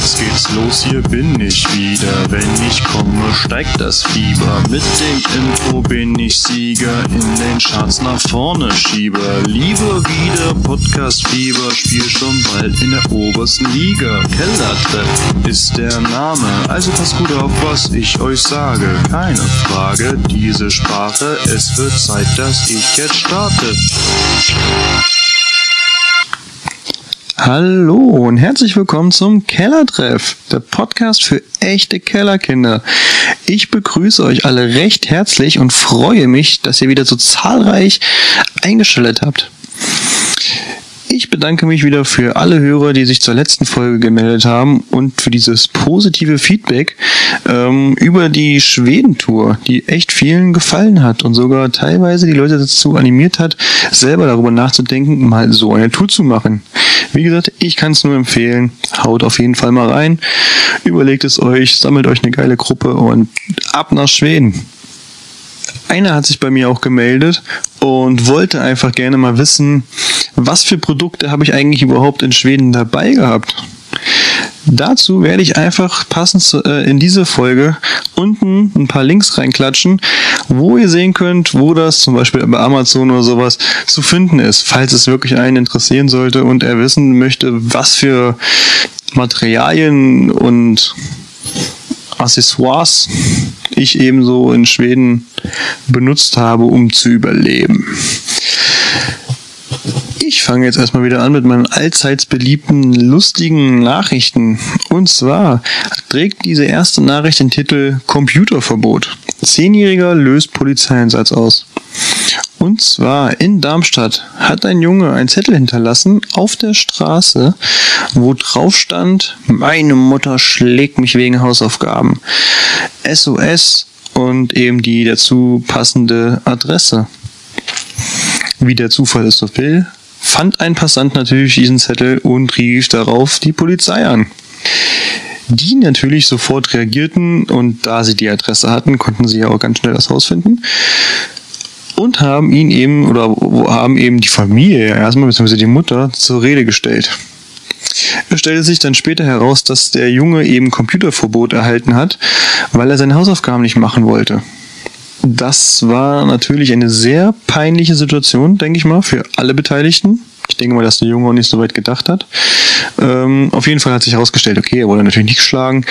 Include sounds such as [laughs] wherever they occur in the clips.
Jetzt geht's los, hier bin ich wieder. Wenn ich komme, steigt das Fieber. Mit dem Info bin ich Sieger, in den Charts nach vorne schiebe. Liebe wieder Podcast-Fieber, spiel schon bald in der obersten Liga. Kellertreff ist der Name, also passt gut auf, was ich euch sage. Keine Frage, diese Sprache, es wird Zeit, dass ich jetzt starte. Hallo und herzlich willkommen zum Kellertreff, der Podcast für echte Kellerkinder. Ich begrüße euch alle recht herzlich und freue mich, dass ihr wieder so zahlreich eingeschaltet habt. Ich bedanke mich wieder für alle Hörer, die sich zur letzten Folge gemeldet haben und für dieses positive Feedback ähm, über die Schwedentour, die echt vielen gefallen hat und sogar teilweise die Leute dazu animiert hat, selber darüber nachzudenken, mal so eine Tour zu machen. Wie gesagt, ich kann es nur empfehlen. Haut auf jeden Fall mal rein, überlegt es euch, sammelt euch eine geile Gruppe und ab nach Schweden. Einer hat sich bei mir auch gemeldet und wollte einfach gerne mal wissen, was für Produkte habe ich eigentlich überhaupt in Schweden dabei gehabt. Dazu werde ich einfach passend äh, in diese Folge unten ein paar Links reinklatschen, wo ihr sehen könnt, wo das zum Beispiel bei Amazon oder sowas zu finden ist, falls es wirklich einen interessieren sollte und er wissen möchte, was für Materialien und Accessoires ich ebenso in Schweden benutzt habe, um zu überleben. Fange jetzt erstmal wieder an mit meinen allseits beliebten lustigen Nachrichten. Und zwar trägt diese erste Nachricht den Titel Computerverbot. Zehnjähriger löst Polizeieinsatz aus. Und zwar in Darmstadt hat ein Junge einen Zettel hinterlassen auf der Straße, wo drauf stand, meine Mutter schlägt mich wegen Hausaufgaben. SOS und eben die dazu passende Adresse. Wie der Zufall es so will, fand ein Passant natürlich diesen Zettel und rief darauf die Polizei an. Die natürlich sofort reagierten und da sie die Adresse hatten, konnten sie ja auch ganz schnell das Haus finden und haben ihn eben oder haben eben die Familie erstmal beziehungsweise die Mutter zur Rede gestellt. Es stellte sich dann später heraus, dass der Junge eben Computerverbot erhalten hat, weil er seine Hausaufgaben nicht machen wollte. Das war natürlich eine sehr peinliche Situation, denke ich mal, für alle Beteiligten. Ich denke mal, dass der Junge auch nicht so weit gedacht hat. Ähm, auf jeden Fall hat sich herausgestellt, okay, er wurde natürlich nicht geschlagen.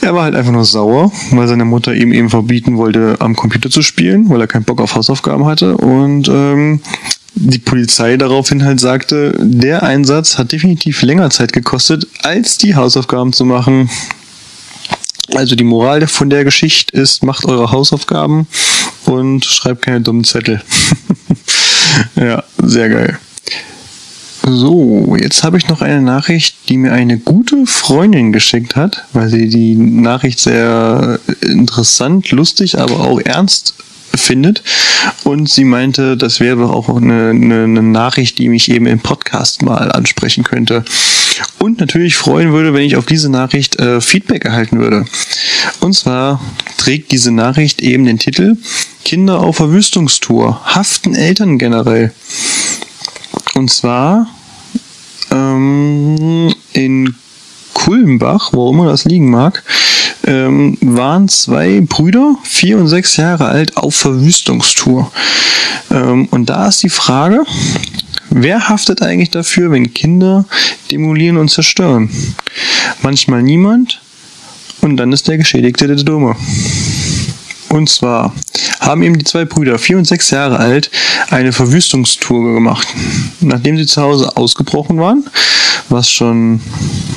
Er war halt einfach nur sauer, weil seine Mutter ihm eben verbieten wollte, am Computer zu spielen, weil er keinen Bock auf Hausaufgaben hatte. Und ähm, die Polizei daraufhin halt sagte, der Einsatz hat definitiv länger Zeit gekostet, als die Hausaufgaben zu machen. Also die Moral von der Geschichte ist, macht eure Hausaufgaben und schreibt keine dummen Zettel. [laughs] ja, sehr geil. So, jetzt habe ich noch eine Nachricht, die mir eine gute Freundin geschickt hat, weil sie die Nachricht sehr interessant, lustig, aber auch ernst findet. Und sie meinte, das wäre auch eine, eine, eine Nachricht, die mich eben im Podcast mal ansprechen könnte. Und natürlich freuen würde, wenn ich auf diese Nachricht äh, Feedback erhalten würde. Und zwar trägt diese Nachricht eben den Titel Kinder auf Verwüstungstour, haften Eltern generell. Und zwar ähm, in Kulmbach, wo immer das liegen mag, ähm, waren zwei Brüder, vier und sechs Jahre alt, auf Verwüstungstour. Ähm, und da ist die Frage, wer haftet eigentlich dafür, wenn Kinder demolieren und zerstören? Manchmal niemand und dann ist der Geschädigte der Dumme. Und zwar haben eben die zwei Brüder, vier und sechs Jahre alt, eine Verwüstungstour gemacht. Nachdem sie zu Hause ausgebrochen waren, was schon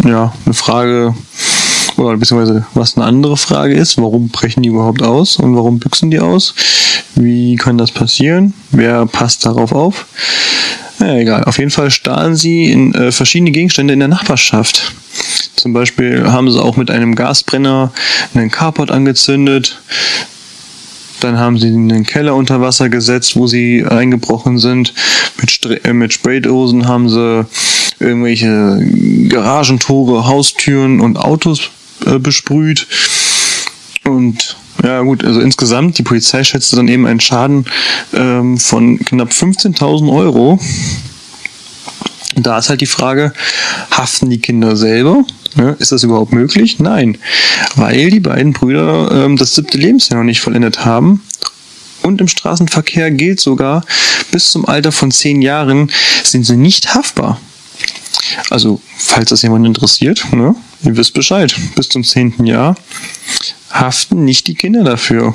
ja, eine Frage oder beziehungsweise was eine andere Frage ist, warum brechen die überhaupt aus und warum büchsen die aus? Wie kann das passieren? Wer passt darauf auf? Ja, egal. Auf jeden Fall stahlen sie in äh, verschiedene Gegenstände in der Nachbarschaft. Zum Beispiel haben sie auch mit einem Gasbrenner einen Carport angezündet. Dann haben sie einen Keller unter Wasser gesetzt, wo sie eingebrochen sind. Mit, Stra äh, mit Spraydosen haben sie irgendwelche Garagentore, Haustüren und Autos äh, besprüht. Und ja gut, also insgesamt, die Polizei schätzte dann eben einen Schaden ähm, von knapp 15.000 Euro. Da ist halt die Frage, haften die Kinder selber Ne? Ist das überhaupt möglich? Nein, weil die beiden Brüder ähm, das siebte Lebensjahr noch nicht vollendet haben. Und im Straßenverkehr gilt sogar, bis zum Alter von zehn Jahren sind sie nicht haftbar. Also, falls das jemand interessiert, ne, ihr wisst Bescheid. Bis zum zehnten Jahr haften nicht die Kinder dafür.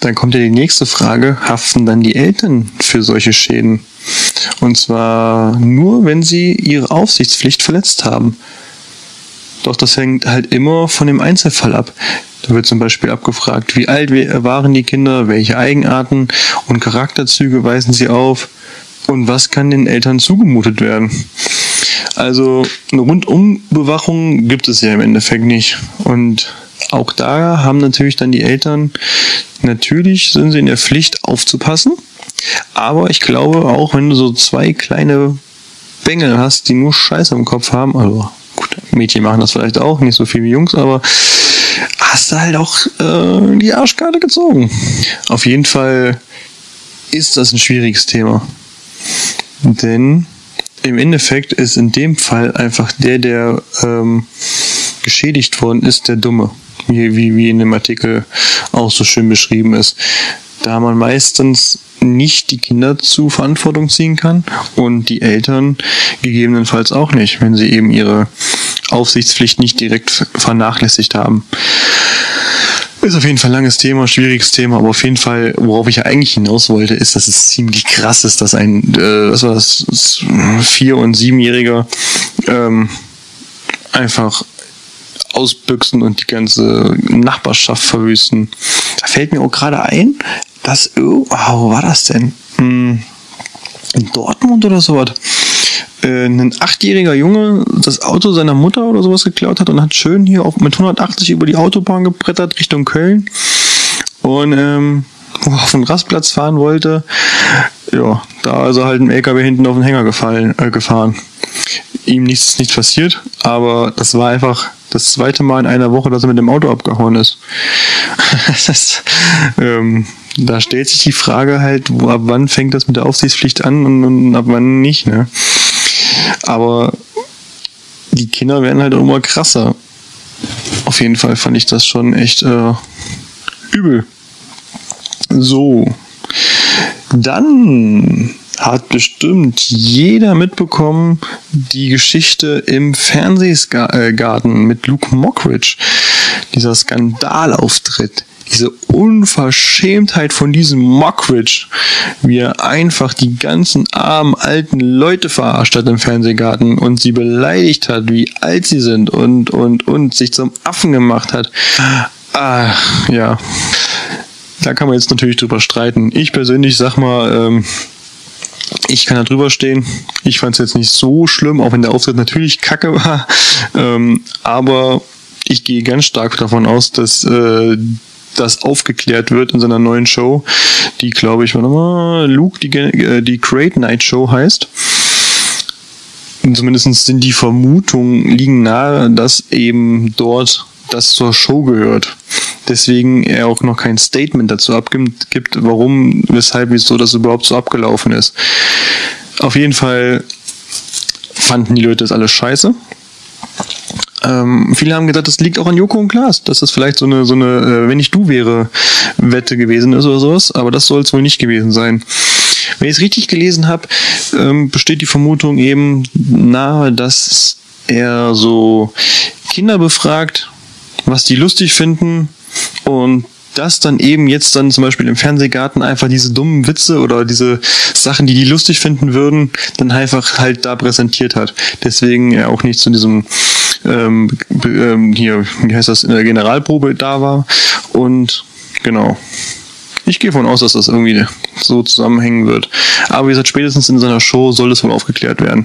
Dann kommt ja die nächste Frage, haften dann die Eltern für solche Schäden? Und zwar nur, wenn sie ihre Aufsichtspflicht verletzt haben. Doch das hängt halt immer von dem Einzelfall ab. Da wird zum Beispiel abgefragt, wie alt waren die Kinder, welche Eigenarten und Charakterzüge weisen sie auf und was kann den Eltern zugemutet werden. Also eine Rundumbewachung gibt es ja im Endeffekt nicht. Und auch da haben natürlich dann die Eltern, natürlich sind sie in der Pflicht aufzupassen. Aber ich glaube auch, wenn du so zwei kleine Bengel hast, die nur Scheiße im Kopf haben, also gut, Mädchen machen das vielleicht auch, nicht so viel wie Jungs, aber hast du halt auch äh, die Arschkarte gezogen. Auf jeden Fall ist das ein schwieriges Thema. Denn im Endeffekt ist in dem Fall einfach der, der ähm, geschädigt worden ist, der Dumme. Wie, wie, wie in dem Artikel auch so schön beschrieben ist. Da man meistens nicht die Kinder zu Verantwortung ziehen kann und die Eltern gegebenenfalls auch nicht, wenn sie eben ihre Aufsichtspflicht nicht direkt vernachlässigt haben. Ist auf jeden Fall ein langes Thema, schwieriges Thema, aber auf jeden Fall, worauf ich ja eigentlich hinaus wollte, ist, dass es ziemlich krass ist, dass ein, äh, was war das, vier- und siebenjähriger ähm, einfach ausbüchsen und die ganze Nachbarschaft verwüsten. Da fällt mir auch gerade ein, dass, oh, wo war das denn? Hm, in Dortmund oder sowas? Äh, ein achtjähriger Junge das Auto seiner Mutter oder sowas geklaut hat und hat schön hier auf, mit 180 über die Autobahn gebrettert Richtung Köln und ähm, auf den Rastplatz fahren wollte. Ja, da ist er halt im LKW hinten auf den Hänger gefallen, äh, gefahren. Ihm nichts, nichts passiert, aber das war einfach das zweite Mal in einer Woche, dass er mit dem Auto abgehauen ist. [laughs] das, ähm, da stellt sich die Frage halt, wo, ab wann fängt das mit der Aufsichtspflicht an und, und ab wann nicht, ne? Aber die Kinder werden halt immer krasser. Auf jeden Fall fand ich das schon echt äh, übel. So. Dann hat bestimmt jeder mitbekommen die Geschichte im Fernsehgarten mit Luke Mockridge. Dieser Skandalauftritt diese Unverschämtheit von diesem Mockridge, wie er einfach die ganzen armen alten Leute verarscht hat im Fernsehgarten und sie beleidigt hat, wie alt sie sind und, und, und sich zum Affen gemacht hat. Ah, ja. Da kann man jetzt natürlich drüber streiten. Ich persönlich sag mal, ähm, ich kann da drüber stehen. Ich fand es jetzt nicht so schlimm, auch wenn der Auftritt natürlich kacke war. Ähm, aber ich gehe ganz stark davon aus, dass äh, das aufgeklärt wird in seiner neuen Show, die glaube ich, warte mal, Luke, die, äh, die Great Night Show heißt. Und zumindest sind die Vermutungen liegen nahe, dass eben dort das zur Show gehört. Deswegen er auch noch kein Statement dazu abgibt, gibt, warum, weshalb, wieso das überhaupt so abgelaufen ist. Auf jeden Fall fanden die Leute das alles scheiße. Ähm, viele haben gedacht, das liegt auch an Joko und Klaas, dass das vielleicht so eine, so eine, äh, wenn ich du wäre, Wette gewesen ist oder sowas, aber das soll es wohl nicht gewesen sein. Wenn ich es richtig gelesen habe, ähm, besteht die Vermutung eben nahe, dass er so Kinder befragt, was die lustig finden und das dann eben jetzt dann zum Beispiel im Fernsehgarten einfach diese dummen Witze oder diese Sachen, die die lustig finden würden, dann einfach halt da präsentiert hat. Deswegen er auch nicht zu diesem ähm, ähm, hier, wie heißt das, in der Generalprobe da war. Und genau. Ich gehe davon aus, dass das irgendwie so zusammenhängen wird. Aber wie gesagt, spätestens in seiner Show soll es wohl aufgeklärt werden.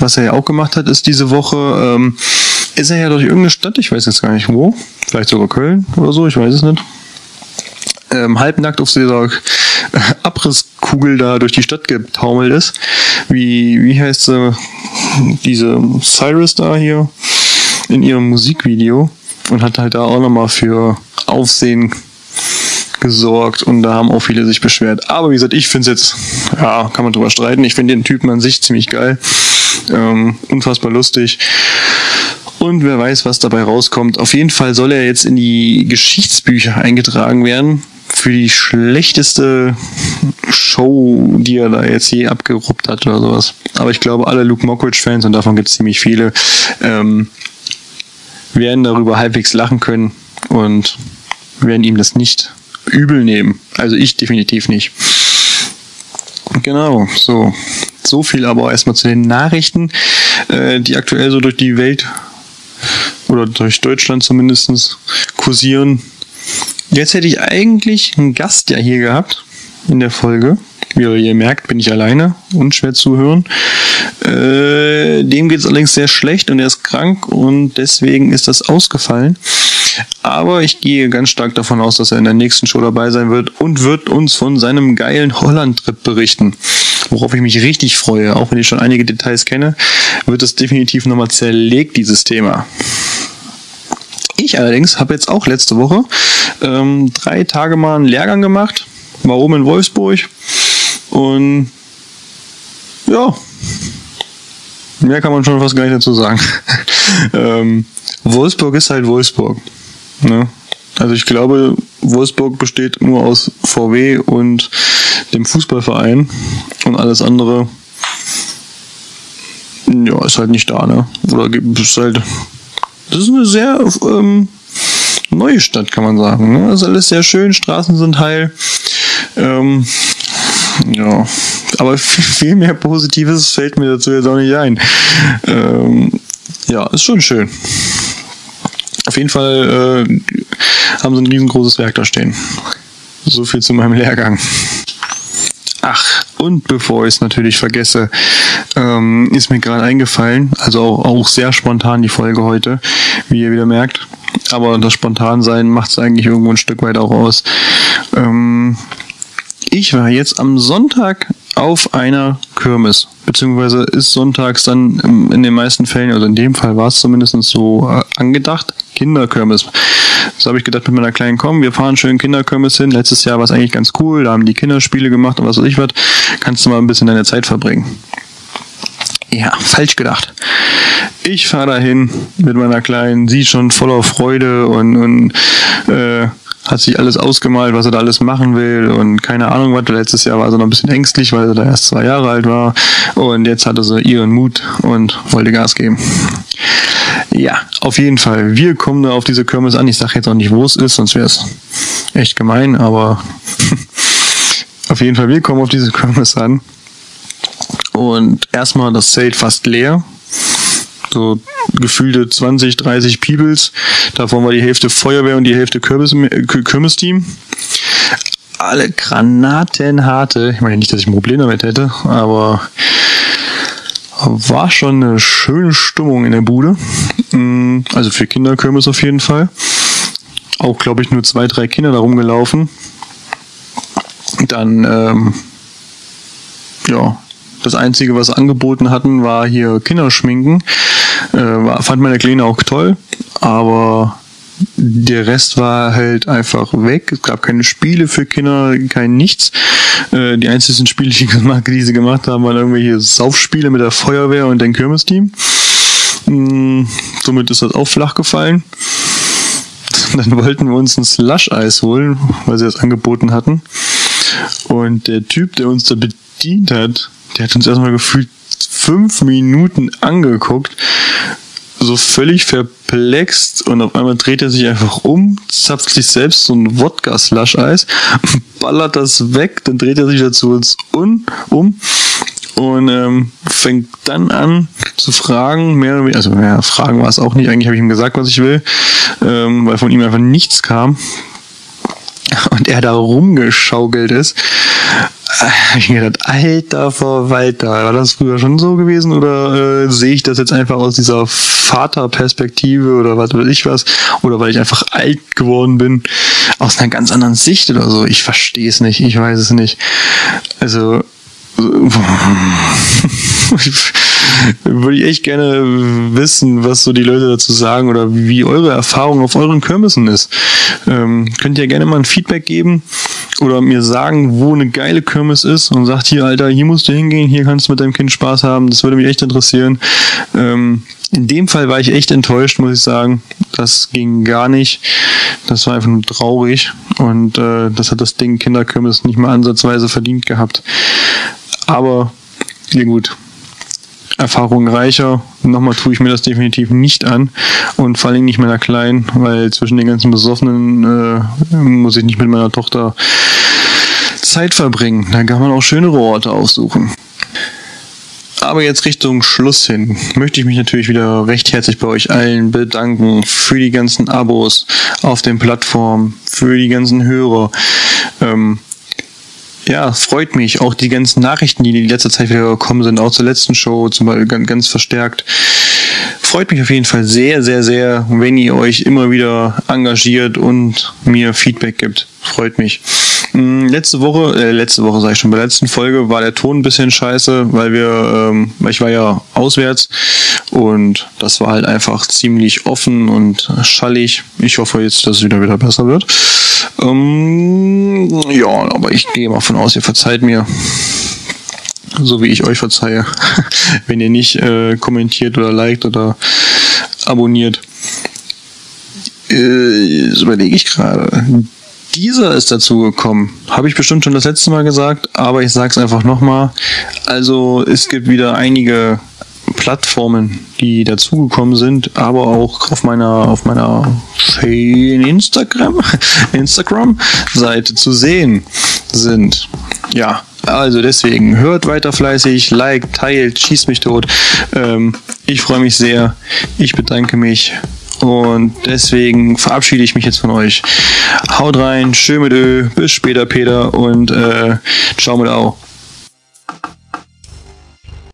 Was er ja auch gemacht hat, ist diese Woche, ähm, ist er ja durch irgendeine Stadt, ich weiß jetzt gar nicht wo, vielleicht sogar Köln oder so, ich weiß es nicht, ähm, halbnackt auf dieser [laughs] Abrisskugel da durch die Stadt getaumelt ist. Wie, wie heißt sie? Diese Cyrus da hier in ihrem Musikvideo und hat halt da auch nochmal für Aufsehen gesorgt und da haben auch viele sich beschwert. Aber wie gesagt, ich finde es jetzt, ja, kann man drüber streiten. Ich finde den Typen an sich ziemlich geil. Ähm, unfassbar lustig. Und wer weiß, was dabei rauskommt. Auf jeden Fall soll er jetzt in die Geschichtsbücher eingetragen werden für die schlechteste Show, die er da jetzt je abgeruppt hat oder sowas. Aber ich glaube, alle Luke Mockridge-Fans, und davon gibt es ziemlich viele, ähm, werden darüber halbwegs lachen können und werden ihm das nicht übel nehmen. Also ich definitiv nicht. Genau, so. So viel aber erstmal zu den Nachrichten, äh, die aktuell so durch die Welt oder durch Deutschland zumindest kursieren. Jetzt hätte ich eigentlich einen Gast ja hier gehabt in der Folge. Wie ihr merkt, bin ich alleine und schwer zuhören. Äh, dem geht es allerdings sehr schlecht und er ist krank und deswegen ist das ausgefallen. Aber ich gehe ganz stark davon aus, dass er in der nächsten Show dabei sein wird und wird uns von seinem geilen Holland-Trip berichten. Worauf ich mich richtig freue, auch wenn ich schon einige Details kenne, wird es definitiv nochmal zerlegt, dieses Thema. Ich allerdings habe jetzt auch letzte Woche ähm, drei Tage mal einen Lehrgang gemacht, war oben in Wolfsburg und ja, mehr kann man schon fast gar nicht dazu sagen. [laughs] ähm, Wolfsburg ist halt Wolfsburg. Ne? Also ich glaube, Wolfsburg besteht nur aus VW und dem Fußballverein und alles andere ja, ist halt nicht da, ne? Oder ist halt das ist eine sehr ähm, neue Stadt, kann man sagen. Ne? Ist alles sehr schön, Straßen sind heil. Ähm, ja, aber viel mehr Positives fällt mir dazu jetzt auch nicht ein. Ähm, ja, ist schon schön. Auf jeden Fall äh, haben sie ein riesengroßes Werk da stehen. So viel zu meinem Lehrgang. Ach, und bevor ich es natürlich vergesse, ähm, ist mir gerade eingefallen, also auch, auch sehr spontan die Folge heute, wie ihr wieder merkt. Aber das Spontansein macht es eigentlich irgendwo ein Stück weit auch aus. Ähm, ich war jetzt am Sonntag auf einer Kirmes, beziehungsweise ist sonntags dann in den meisten Fällen, also in dem Fall war es zumindest so äh, angedacht, Kinderkirmes. Das habe ich gedacht mit meiner kleinen, komm, wir fahren schön Kinderkirmes hin. Letztes Jahr war es eigentlich ganz cool, da haben die Kinderspiele gemacht und was weiß ich was. Kannst du mal ein bisschen deine Zeit verbringen. Ja, falsch gedacht. Ich fahre dahin mit meiner Kleinen, sie schon voller Freude und, und äh, hat sich alles ausgemalt, was er da alles machen will und keine Ahnung was. Letztes Jahr war sie noch ein bisschen ängstlich, weil sie da erst zwei Jahre alt war und jetzt hatte sie ihren Mut und wollte Gas geben. Ja, auf jeden Fall. Wir kommen da auf diese Kirmes an. Ich sage jetzt auch nicht, wo es ist, sonst wäre es echt gemein, aber [laughs] auf jeden Fall, wir kommen auf diese Kirmes an. Und erstmal das Zelt fast leer so gefühlte 20, 30 Peoples. Davon war die Hälfte Feuerwehr und die Hälfte Kürbis, Kirmes-Team. Alle granatenharte. Ich meine nicht, dass ich ein Problem damit hätte, aber war schon eine schöne Stimmung in der Bude. Mm, also für Kinderkirmes auf jeden Fall. Auch, glaube ich, nur zwei, drei Kinder da rumgelaufen. Dann, ähm, ja, das Einzige, was angeboten hatten, war hier Kinderschminken. Äh, fand meine Kleine auch toll, aber der Rest war halt einfach weg. Es gab keine Spiele für Kinder, kein nichts. Äh, die einzigen Spiele, die, [laughs] sie gemacht haben, waren irgendwelche Saufspiele mit der Feuerwehr und dem Kirmesteam. Mm, somit ist das auch flach gefallen. Dann wollten wir uns ein Slush-Eis holen, weil sie das angeboten hatten. Und der Typ, der uns da bedient hat, der hat uns erstmal gefühlt fünf Minuten angeguckt, so völlig perplext und auf einmal dreht er sich einfach um, zapft sich selbst so ein Wodka-Slush-Eis, [laughs] ballert das weg, dann dreht er sich dazu uns un, um und ähm, fängt dann an zu fragen, mehr oder weniger, also ja, Fragen war es auch nicht, eigentlich habe ich ihm gesagt, was ich will, ähm, weil von ihm einfach nichts kam. Und er da rumgeschaukelt ist habe ich mir gedacht, alter Verwalter, war das früher schon so gewesen oder äh, sehe ich das jetzt einfach aus dieser Vaterperspektive oder was weiß ich was oder weil ich einfach alt geworden bin aus einer ganz anderen Sicht oder so. Ich verstehe es nicht, ich weiß es nicht. Also [laughs] Würde ich echt gerne wissen, was so die Leute dazu sagen oder wie eure Erfahrung auf euren Kirmessen ist. Ähm, könnt ihr gerne mal ein Feedback geben oder mir sagen, wo eine geile Kirmes ist und sagt hier, Alter, hier musst du hingehen, hier kannst du mit deinem Kind Spaß haben. Das würde mich echt interessieren. Ähm, in dem Fall war ich echt enttäuscht, muss ich sagen. Das ging gar nicht. Das war einfach nur traurig und äh, das hat das Ding Kinderkirmes nicht mal ansatzweise verdient gehabt. Aber, ja gut, Erfahrung reicher. Nochmal tue ich mir das definitiv nicht an und vor allem nicht meiner Kleinen, weil zwischen den ganzen Besoffenen äh, muss ich nicht mit meiner Tochter Zeit verbringen. Da kann man auch schönere Orte aussuchen. Aber jetzt Richtung Schluss hin möchte ich mich natürlich wieder recht herzlich bei euch allen bedanken für die ganzen Abos auf den Plattformen, für die ganzen Hörer. Ähm, ja, freut mich. Auch die ganzen Nachrichten, die in letzter Zeit wieder gekommen sind, auch zur letzten Show zum Beispiel ganz, ganz verstärkt. Freut mich auf jeden Fall sehr, sehr, sehr, wenn ihr euch immer wieder engagiert und mir Feedback gibt. Freut mich. Hm, letzte Woche, äh, letzte Woche sage ich schon, bei der letzten Folge war der Ton ein bisschen scheiße, weil wir, ähm, ich war ja auswärts und das war halt einfach ziemlich offen und schallig. Ich hoffe jetzt, dass es wieder wieder besser wird. Ähm, ja, aber ich gehe mal von aus, ihr verzeiht mir. So wie ich euch verzeihe, [laughs] wenn ihr nicht äh, kommentiert oder liked oder abonniert. Äh, das überlege ich gerade dieser ist dazu gekommen. Habe ich bestimmt schon das letzte Mal gesagt, aber ich sage es einfach nochmal. Also es gibt wieder einige Plattformen, die dazugekommen sind, aber auch auf meiner auf meiner Instagram [laughs] Instagram Seite zu sehen sind. Ja, also deswegen hört weiter fleißig, like, teilt, schießt mich tot. Ähm, ich freue mich sehr. Ich bedanke mich und deswegen verabschiede ich mich jetzt von euch. Haut rein, schön mit Ö, bis später, Peter, und äh, ciao mit Au.